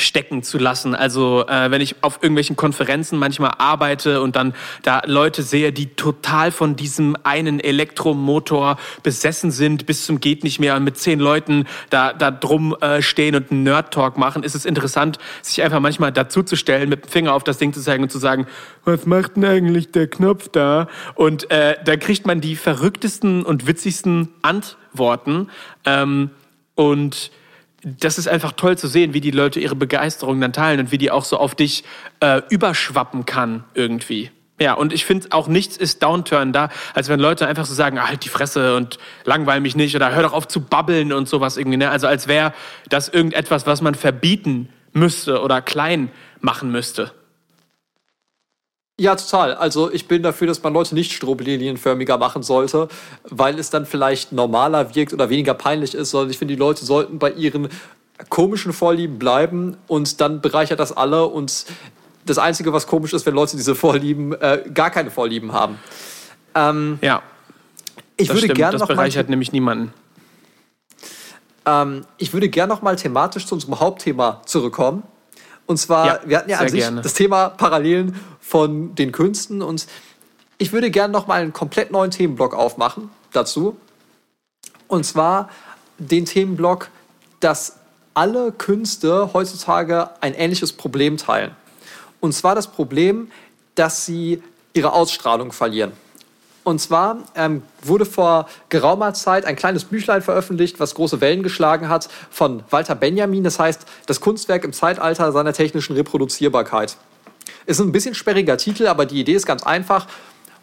S1: stecken zu lassen. Also äh, wenn ich auf irgendwelchen Konferenzen manchmal arbeite und dann da Leute sehe, die total von diesem einen Elektromotor besessen sind, bis zum geht nicht mehr und mit zehn Leuten da, da drum äh, stehen und einen Nerd-Talk machen, ist es interessant, sich einfach manchmal dazuzustellen, mit dem Finger auf das Ding zu zeigen und zu sagen, was macht denn eigentlich der Knopf da? Und äh, da kriegt man die verrücktesten und witzigsten Antworten. Ähm, und das ist einfach toll zu sehen, wie die Leute ihre Begeisterung dann teilen und wie die auch so auf dich äh, überschwappen kann irgendwie. Ja, und ich finde auch nichts ist Downturn da, als wenn Leute einfach so sagen, ah, halt die Fresse und langweil mich nicht oder hör doch auf zu babbeln und sowas irgendwie. Ne? Also als wäre das irgendetwas, was man verbieten müsste oder klein machen müsste.
S2: Ja, total. Also ich bin dafür, dass man Leute nicht stroblinienförmiger machen sollte, weil es dann vielleicht normaler wirkt oder weniger peinlich ist, sondern ich finde, die Leute sollten bei ihren komischen Vorlieben bleiben und dann bereichert das alle und das Einzige, was komisch ist, wenn Leute diese Vorlieben äh, gar keine Vorlieben haben.
S1: Ähm, ja.
S2: Ich das würde gerne
S1: das bereichert nämlich niemanden.
S2: Ähm, ich würde gerne noch mal thematisch zu unserem Hauptthema zurückkommen. Und zwar, ja, wir hatten ja an sich gerne. das Thema Parallelen von den Künsten und ich würde gerne noch mal einen komplett neuen Themenblock aufmachen dazu. Und zwar den Themenblock, dass alle Künste heutzutage ein ähnliches Problem teilen. Und zwar das Problem, dass sie ihre Ausstrahlung verlieren. Und zwar ähm, wurde vor geraumer Zeit ein kleines Büchlein veröffentlicht, was große Wellen geschlagen hat, von Walter Benjamin. Das heißt, das Kunstwerk im Zeitalter seiner technischen Reproduzierbarkeit. Ist ein bisschen sperriger Titel, aber die Idee ist ganz einfach.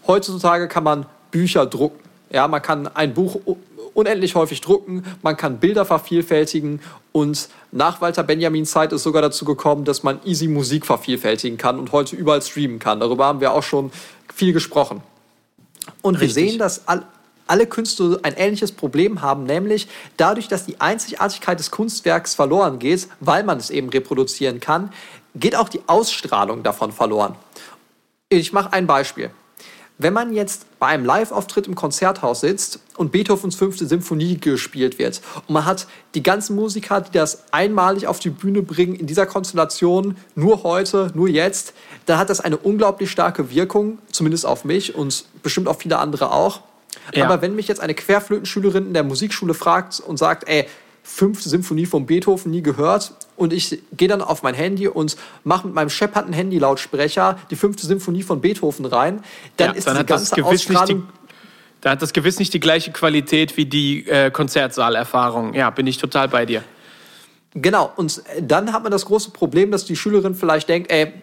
S2: Heutzutage kann man Bücher drucken. Ja, man kann ein Buch unendlich häufig drucken, man kann Bilder vervielfältigen und nach Walter Benjamins Zeit ist sogar dazu gekommen, dass man easy Musik vervielfältigen kann und heute überall streamen kann. Darüber haben wir auch schon viel gesprochen. Und Richtig. wir sehen, dass alle Künstler ein ähnliches Problem haben, nämlich dadurch, dass die Einzigartigkeit des Kunstwerks verloren geht, weil man es eben reproduzieren kann, geht auch die Ausstrahlung davon verloren. Ich mache ein Beispiel. Wenn man jetzt bei einem Live-Auftritt im Konzerthaus sitzt und Beethovens fünfte Symphonie gespielt wird und man hat die ganzen Musiker, die das einmalig auf die Bühne bringen, in dieser Konstellation, nur heute, nur jetzt, dann hat das eine unglaublich starke Wirkung, zumindest auf mich und bestimmt auf viele andere auch. Ja. Aber wenn mich jetzt eine Querflötenschülerin in der Musikschule fragt und sagt, ey, fünfte Symphonie von Beethoven nie gehört und ich gehe dann auf mein Handy und mache mit meinem scheppernden Handy-Lautsprecher die fünfte Symphonie von Beethoven rein, dann ja, ist dann diese ganze Ausstrahlung...
S1: Da hat das gewiss nicht die gleiche Qualität wie die äh, Konzertsaalerfahrung. Ja, bin ich total bei dir.
S2: Genau, und dann hat man das große Problem, dass die Schülerin vielleicht denkt, ey,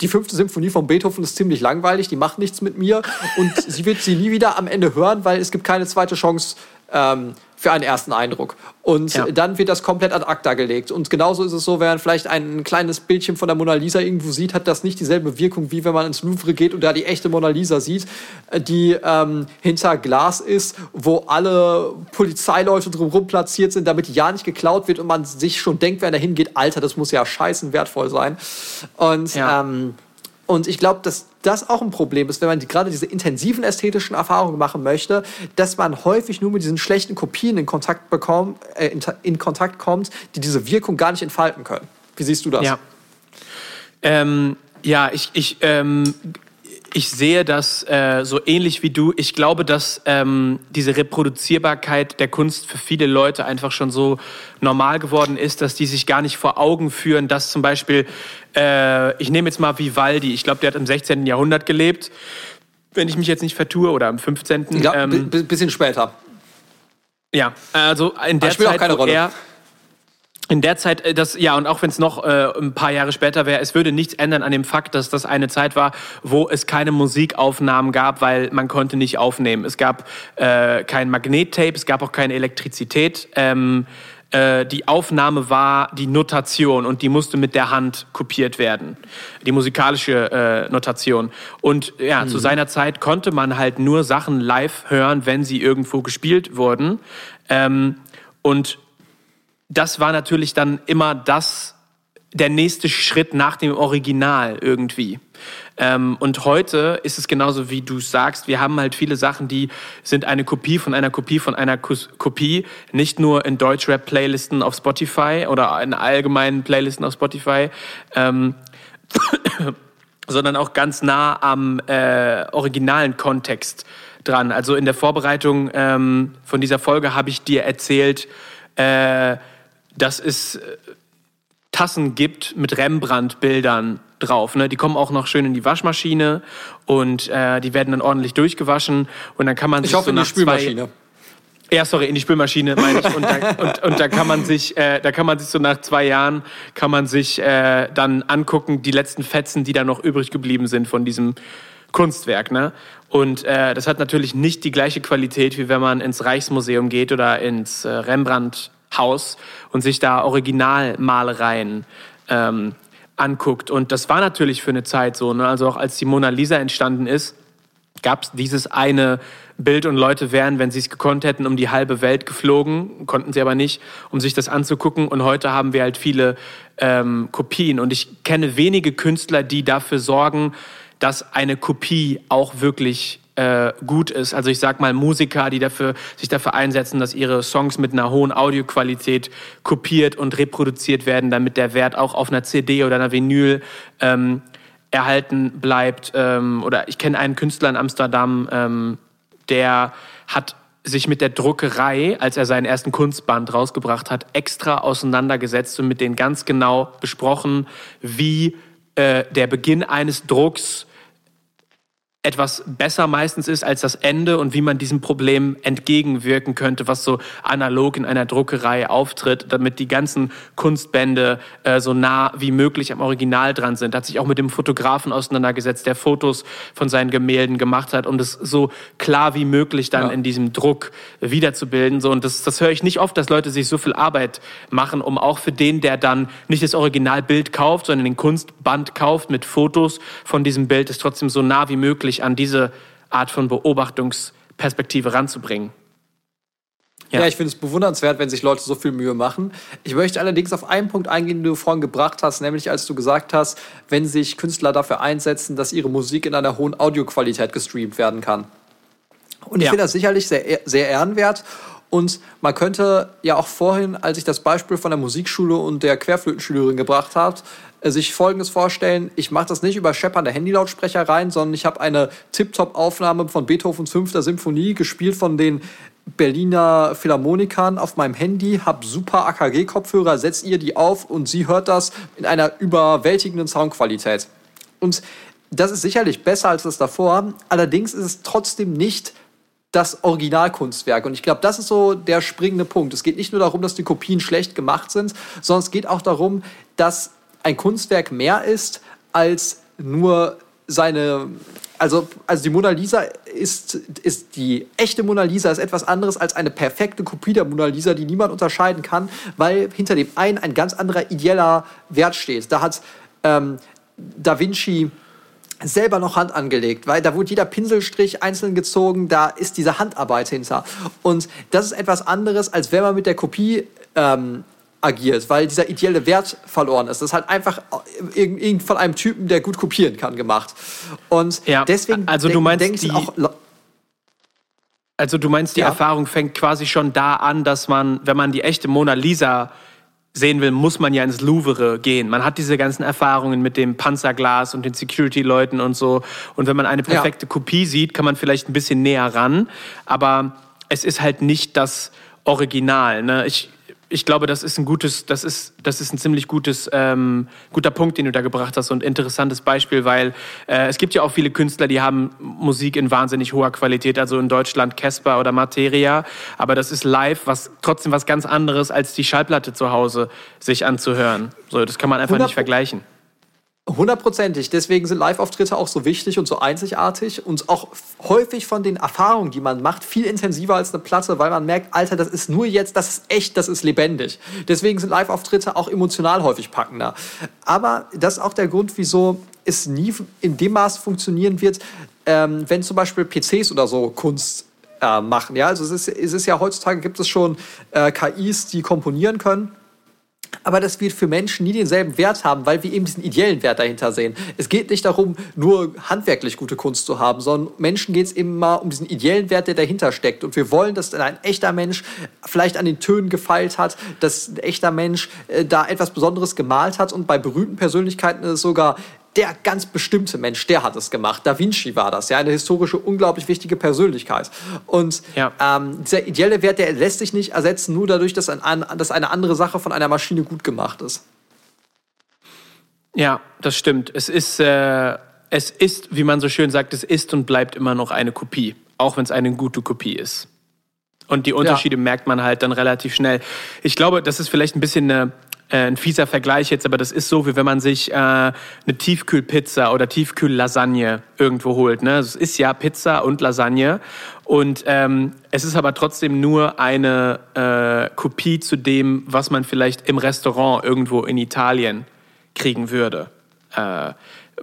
S2: die fünfte Symphonie von Beethoven ist ziemlich langweilig, die macht nichts mit mir und sie wird sie nie wieder am Ende hören, weil es gibt keine zweite Chance ähm, für einen ersten Eindruck. Und ja. dann wird das komplett ad acta gelegt. Und genauso ist es so, wenn man vielleicht ein kleines Bildchen von der Mona Lisa irgendwo sieht, hat das nicht dieselbe Wirkung, wie wenn man ins Louvre geht und da die echte Mona Lisa sieht, äh, die ähm, hinter Glas ist, wo alle Polizeileute drumherum platziert sind, damit ja nicht geklaut wird und man sich schon denkt, wer da hingeht, Alter, das muss ja scheißen wertvoll sein. Und ja. ähm, und ich glaube, dass das auch ein Problem ist, wenn man die, gerade diese intensiven ästhetischen Erfahrungen machen möchte, dass man häufig nur mit diesen schlechten Kopien in Kontakt, bekommt, äh, in, in, Kontakt kommt, die diese Wirkung gar nicht entfalten können. Wie siehst du das?
S1: Ja, ähm, ja ich, ich ähm, ich sehe das äh, so ähnlich wie du. Ich glaube, dass ähm, diese Reproduzierbarkeit der Kunst für viele Leute einfach schon so normal geworden ist, dass die sich gar nicht vor Augen führen, dass zum Beispiel, äh, ich nehme jetzt mal Vivaldi, ich glaube, der hat im 16. Jahrhundert gelebt, wenn ich mich jetzt nicht vertue, oder im 15.
S2: Ja, ähm, bisschen später.
S1: Ja, also in der Zeit, wo er in der Zeit, äh, das, ja, und auch wenn es noch äh, ein paar Jahre später wäre, es würde nichts ändern an dem Fakt, dass das eine Zeit war, wo es keine Musikaufnahmen gab, weil man konnte nicht aufnehmen. Es gab äh, kein Magnettape, es gab auch keine Elektrizität. Ähm, äh, die Aufnahme war die Notation und die musste mit der Hand kopiert werden. Die musikalische äh, Notation. Und ja, mhm. zu seiner Zeit konnte man halt nur Sachen live hören, wenn sie irgendwo gespielt wurden. Ähm, und das war natürlich dann immer das, der nächste Schritt nach dem Original irgendwie. Ähm, und heute ist es genauso, wie du sagst. Wir haben halt viele Sachen, die sind eine Kopie von einer Kopie von einer Kopie. Nicht nur in Deutschrap-Playlisten auf Spotify oder in allgemeinen Playlisten auf Spotify, ähm, <coughs> sondern auch ganz nah am äh, originalen Kontext dran. Also in der Vorbereitung ähm, von dieser Folge habe ich dir erzählt, äh, dass es äh, Tassen gibt mit Rembrandt-Bildern drauf. Ne? Die kommen auch noch schön in die Waschmaschine und äh, die werden dann ordentlich durchgewaschen und dann kann man
S2: sich ich hoffe, so in die Spülmaschine.
S1: Ja, sorry, in die Spülmaschine meine ich. Und da, und, und da kann man sich, äh, da kann man sich so nach zwei Jahren kann man sich äh, dann angucken, die letzten Fetzen, die da noch übrig geblieben sind von diesem Kunstwerk. Ne? Und äh, das hat natürlich nicht die gleiche Qualität, wie wenn man ins Reichsmuseum geht oder ins äh, Rembrandt Haus und sich da Originalmalereien ähm, anguckt. Und das war natürlich für eine Zeit so. Ne? Also auch als die Mona Lisa entstanden ist, gab es dieses eine Bild und Leute wären, wenn sie es gekonnt hätten, um die halbe Welt geflogen, konnten sie aber nicht, um sich das anzugucken. Und heute haben wir halt viele ähm, Kopien. Und ich kenne wenige Künstler, die dafür sorgen, dass eine Kopie auch wirklich äh, gut ist. Also ich sag mal Musiker, die dafür, sich dafür einsetzen, dass ihre Songs mit einer hohen Audioqualität kopiert und reproduziert werden, damit der Wert auch auf einer CD oder einer Vinyl ähm, erhalten bleibt. Ähm, oder ich kenne einen Künstler in Amsterdam, ähm, der hat sich mit der Druckerei, als er seinen ersten Kunstband rausgebracht hat, extra auseinandergesetzt und mit denen ganz genau besprochen, wie äh, der Beginn eines Drucks etwas besser meistens ist als das Ende und wie man diesem Problem entgegenwirken könnte, was so analog in einer Druckerei auftritt, damit die ganzen Kunstbände äh, so nah wie möglich am Original dran sind. Hat sich auch mit dem Fotografen auseinandergesetzt, der Fotos von seinen Gemälden gemacht hat, um das so klar wie möglich dann ja. in diesem Druck wiederzubilden. So und das, das höre ich nicht oft, dass Leute sich so viel Arbeit machen, um auch für den, der dann nicht das Originalbild kauft, sondern den Kunstband kauft mit Fotos von diesem Bild, es trotzdem so nah wie möglich wirklich an diese Art von Beobachtungsperspektive ranzubringen.
S2: Ja, ja ich finde es bewundernswert, wenn sich Leute so viel Mühe machen. Ich möchte allerdings auf einen Punkt eingehen, den du vorhin gebracht hast, nämlich als du gesagt hast, wenn sich Künstler dafür einsetzen, dass ihre Musik in einer hohen Audioqualität gestreamt werden kann. Und ich ja. finde das sicherlich sehr, sehr ehrenwert. Und man könnte ja auch vorhin, als ich das Beispiel von der Musikschule und der Querflötenschülerin gebracht habe, sich Folgendes vorstellen. Ich mache das nicht über scheppernde Handylautsprecher rein, sondern ich habe eine Tip-Top-Aufnahme von Beethovens fünfter Symphonie, gespielt von den Berliner Philharmonikern auf meinem Handy, habe super AKG-Kopfhörer, setzt ihr die auf und sie hört das in einer überwältigenden Soundqualität. Und das ist sicherlich besser als das davor, allerdings ist es trotzdem nicht das Originalkunstwerk. Und ich glaube, das ist so der springende Punkt. Es geht nicht nur darum, dass die Kopien schlecht gemacht sind, sondern es geht auch darum, dass ein Kunstwerk mehr ist als nur seine also, also die Mona Lisa ist, ist die echte Mona Lisa ist etwas anderes als eine perfekte Kopie der Mona Lisa, die niemand unterscheiden kann, weil hinter dem einen ein ganz anderer ideeller Wert steht. Da hat ähm, Da Vinci selber noch Hand angelegt, weil da wurde jeder Pinselstrich einzeln gezogen, da ist diese Handarbeit hinter. Und das ist etwas anderes, als wenn man mit der Kopie ähm, agiert, weil dieser ideelle Wert verloren ist. Das ist halt einfach irgend von einem Typen, der gut kopieren kann, gemacht. Und ja, deswegen
S1: also du meinst denke ich auch. Also du meinst, die ja. Erfahrung fängt quasi schon da an, dass man, wenn man die echte Mona Lisa sehen will, muss man ja ins Louvre gehen. Man hat diese ganzen Erfahrungen mit dem Panzerglas und den Security-Leuten und so. Und wenn man eine perfekte ja. Kopie sieht, kann man vielleicht ein bisschen näher ran. Aber es ist halt nicht das Original. Ne? Ich, ich glaube, das ist ein gutes, das ist, das ist ein ziemlich gutes, ähm, guter Punkt, den du da gebracht hast und interessantes Beispiel, weil äh, es gibt ja auch viele Künstler, die haben Musik in wahnsinnig hoher Qualität, also in Deutschland Casper oder Materia, aber das ist live, was trotzdem was ganz anderes als die Schallplatte zu Hause sich anzuhören. So, das kann man einfach nicht vergleichen.
S2: Hundertprozentig. Deswegen sind Live-Auftritte auch so wichtig und so einzigartig und auch häufig von den Erfahrungen, die man macht, viel intensiver als eine Platte, weil man merkt, Alter, das ist nur jetzt, das ist echt, das ist lebendig. Deswegen sind Live-Auftritte auch emotional häufig packender. Aber das ist auch der Grund, wieso es nie in dem Maß funktionieren wird, ähm, wenn zum Beispiel PCs oder so Kunst äh, machen. Ja, also es ist, es ist ja heutzutage gibt es schon äh, KIs, die komponieren können aber das wird für Menschen nie denselben Wert haben, weil wir eben diesen ideellen Wert dahinter sehen. Es geht nicht darum, nur handwerklich gute Kunst zu haben, sondern Menschen geht es immer um diesen ideellen Wert, der dahinter steckt. Und wir wollen, dass ein echter Mensch vielleicht an den Tönen gefeilt hat, dass ein echter Mensch äh, da etwas Besonderes gemalt hat. Und bei berühmten Persönlichkeiten ist es sogar der ganz bestimmte Mensch, der hat es gemacht. Da Vinci war das, ja, eine historische, unglaublich wichtige Persönlichkeit. Und ja. ähm, dieser ideelle Wert, der lässt sich nicht ersetzen, nur dadurch, dass, ein, dass eine andere Sache von einer Maschine gut gemacht ist.
S1: Ja, das stimmt. Es ist, äh, es ist, wie man so schön sagt, es ist und bleibt immer noch eine Kopie, auch wenn es eine gute Kopie ist. Und die Unterschiede ja. merkt man halt dann relativ schnell. Ich glaube, das ist vielleicht ein bisschen eine äh, ein fieser Vergleich jetzt, aber das ist so, wie wenn man sich äh, eine Tiefkühlpizza oder Tiefkühllasagne irgendwo holt. Ne? Es ist ja Pizza und Lasagne und ähm, es ist aber trotzdem nur eine äh, Kopie zu dem, was man vielleicht im Restaurant irgendwo in Italien kriegen würde.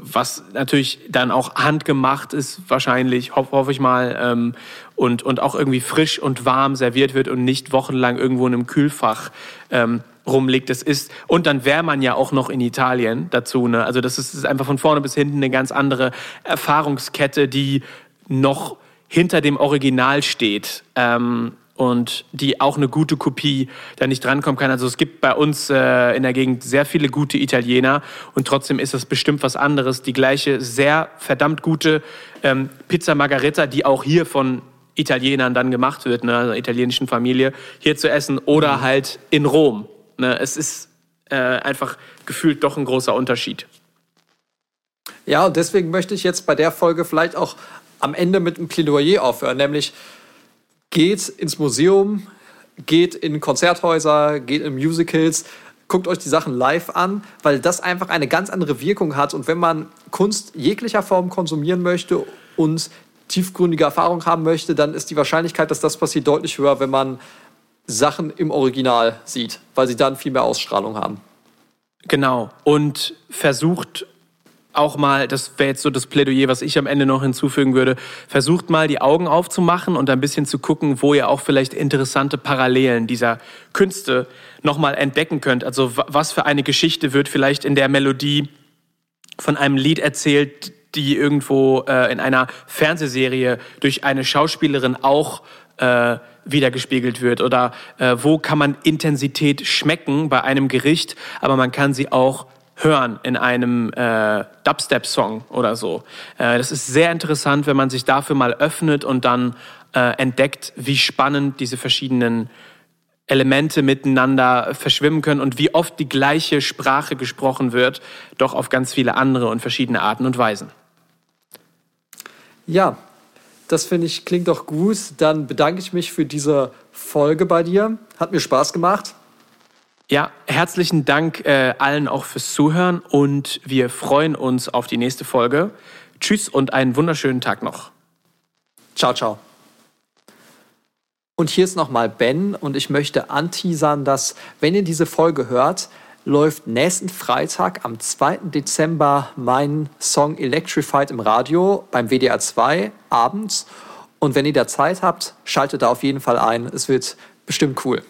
S1: Was natürlich dann auch handgemacht ist, wahrscheinlich, hoffe hoff ich mal, ähm, und, und auch irgendwie frisch und warm serviert wird und nicht wochenlang irgendwo in einem Kühlfach ähm, rumliegt. Das ist, und dann wäre man ja auch noch in Italien dazu. Ne? Also das ist, ist einfach von vorne bis hinten eine ganz andere Erfahrungskette, die noch hinter dem Original steht. Ähm, und die auch eine gute Kopie da nicht drankommen kann. Also es gibt bei uns äh, in der Gegend sehr viele gute Italiener und trotzdem ist das bestimmt was anderes. Die gleiche sehr verdammt gute ähm, Pizza Margarita, die auch hier von Italienern dann gemacht wird, ne, einer italienischen Familie, hier zu essen oder mhm. halt in Rom. Ne? Es ist äh, einfach gefühlt doch ein großer Unterschied.
S2: Ja, und deswegen möchte ich jetzt bei der Folge vielleicht auch am Ende mit einem Plädoyer aufhören, nämlich geht ins Museum, geht in Konzerthäuser, geht in Musicals, guckt euch die Sachen live an, weil das einfach eine ganz andere Wirkung hat. Und wenn man Kunst jeglicher Form konsumieren möchte und tiefgründige Erfahrung haben möchte, dann ist die Wahrscheinlichkeit, dass das passiert, deutlich höher, wenn man Sachen im Original sieht, weil sie dann viel mehr Ausstrahlung haben.
S1: Genau. Und versucht auch mal, das wäre jetzt so das Plädoyer, was ich am Ende noch hinzufügen würde, versucht mal die Augen aufzumachen und ein bisschen zu gucken, wo ihr auch vielleicht interessante Parallelen dieser Künste nochmal entdecken könnt. Also was für eine Geschichte wird vielleicht in der Melodie von einem Lied erzählt, die irgendwo äh, in einer Fernsehserie durch eine Schauspielerin auch äh, wiedergespiegelt wird oder äh, wo kann man Intensität schmecken bei einem Gericht, aber man kann sie auch hören in einem äh, Dubstep-Song oder so. Äh, das ist sehr interessant, wenn man sich dafür mal öffnet und dann äh, entdeckt, wie spannend diese verschiedenen Elemente miteinander verschwimmen können und wie oft die gleiche Sprache gesprochen wird, doch auf ganz viele andere und verschiedene Arten und Weisen.
S2: Ja, das finde ich klingt doch gut. Dann bedanke ich mich für diese Folge bei dir. Hat mir Spaß gemacht.
S1: Ja, herzlichen Dank äh, allen auch fürs Zuhören und wir freuen uns auf die nächste Folge. Tschüss und einen wunderschönen Tag noch.
S2: Ciao, ciao. Und hier ist nochmal Ben und ich möchte anteasern, dass, wenn ihr diese Folge hört, läuft nächsten Freitag am 2. Dezember mein Song Electrified im Radio beim WDR 2 abends. Und wenn ihr da Zeit habt, schaltet da auf jeden Fall ein. Es wird bestimmt cool.